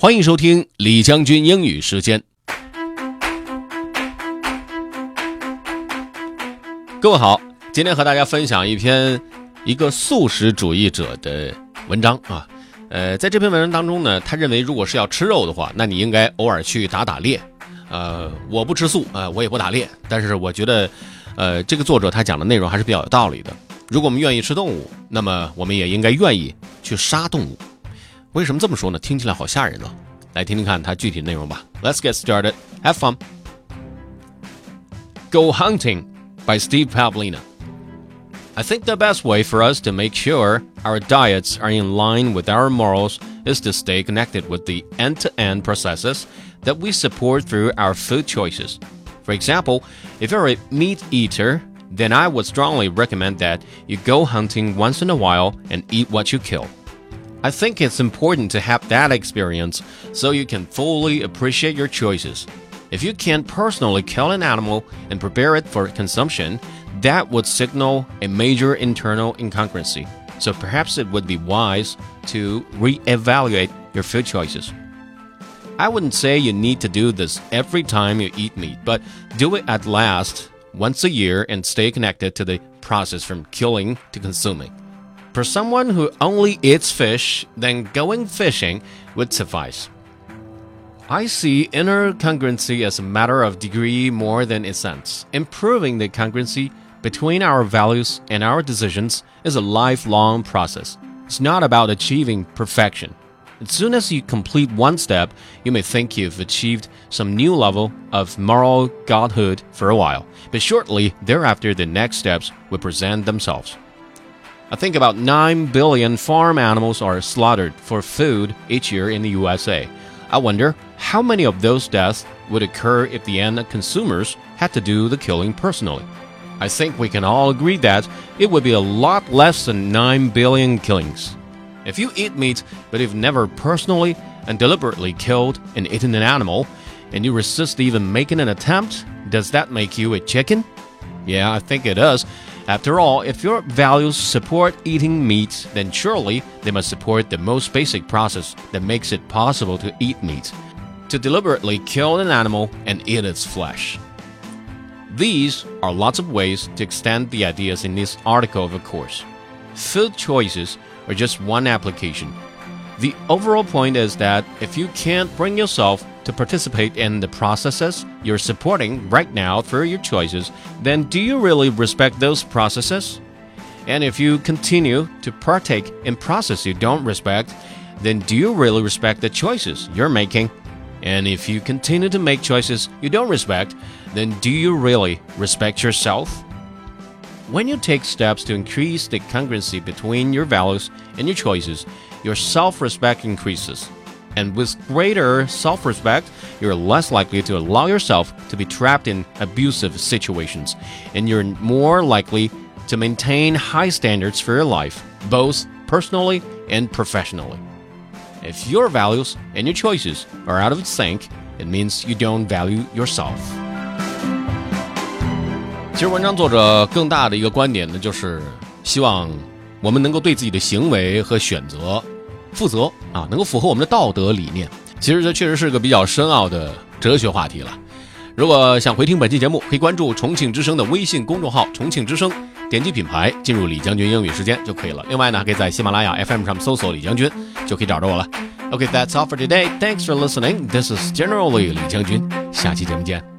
欢迎收听李将军英语时间。各位好，今天和大家分享一篇一个素食主义者的文章啊。呃，在这篇文章当中呢，他认为如果是要吃肉的话，那你应该偶尔去打打猎。呃，我不吃素啊，我也不打猎，但是我觉得，呃，这个作者他讲的内容还是比较有道理的。如果我们愿意吃动物，那么我们也应该愿意去杀动物。为什么这么说呢？听起来好吓人呢。来听听看它具体内容吧。Let's get started. Have fun. Go Hunting by Steve Pavlina. I think the best way for us to make sure our diets are in line with our morals is to stay connected with the end to end processes that we support through our food choices. For example, if you're a meat eater, then I would strongly recommend that you go hunting once in a while and eat what you kill. I think it's important to have that experience so you can fully appreciate your choices. If you can't personally kill an animal and prepare it for consumption, that would signal a major internal incongruency. So perhaps it would be wise to re-evaluate your food choices. I wouldn't say you need to do this every time you eat meat, but do it at last once a year and stay connected to the process from killing to consuming. For someone who only eats fish, then going fishing would suffice. I see inner congruency as a matter of degree more than essence. Improving the congruency between our values and our decisions is a lifelong process. It's not about achieving perfection. As soon as you complete one step, you may think you've achieved some new level of moral godhood for a while, but shortly thereafter, the next steps will present themselves. I think about 9 billion farm animals are slaughtered for food each year in the USA. I wonder how many of those deaths would occur if the end consumers had to do the killing personally. I think we can all agree that it would be a lot less than 9 billion killings. If you eat meat, but you've never personally and deliberately killed and eaten an animal, and you resist even making an attempt, does that make you a chicken? Yeah, I think it does. After all, if your values support eating meat, then surely they must support the most basic process that makes it possible to eat meat to deliberately kill an animal and eat its flesh. These are lots of ways to extend the ideas in this article, of a course. Food choices are just one application. The overall point is that if you can't bring yourself to participate in the processes you're supporting right now through your choices, then do you really respect those processes? And if you continue to partake in processes you don't respect, then do you really respect the choices you're making? And if you continue to make choices you don't respect, then do you really respect yourself? When you take steps to increase the congruency between your values and your choices, your self respect increases. And with greater self respect, you're less likely to allow yourself to be trapped in abusive situations, and you're more likely to maintain high standards for your life, both personally and professionally. If your values and your choices are out of sync, it means you don't value yourself. 其实文章作者更大的一个观点呢，就是希望我们能够对自己的行为和选择 负责啊，能够符合我们的道德理念。其实这确实是个比较深奥的哲学话题了。如果想回听本期节目，可以关注重庆之声的微信公众号“重庆之声”，点击品牌进入李将军英语时间就可以了。另外呢，可以在喜马拉雅 FM 上搜索李将军，就可以找着我了。OK，that's all for today. Thanks for listening. This is Generally 李将军，下期节目见。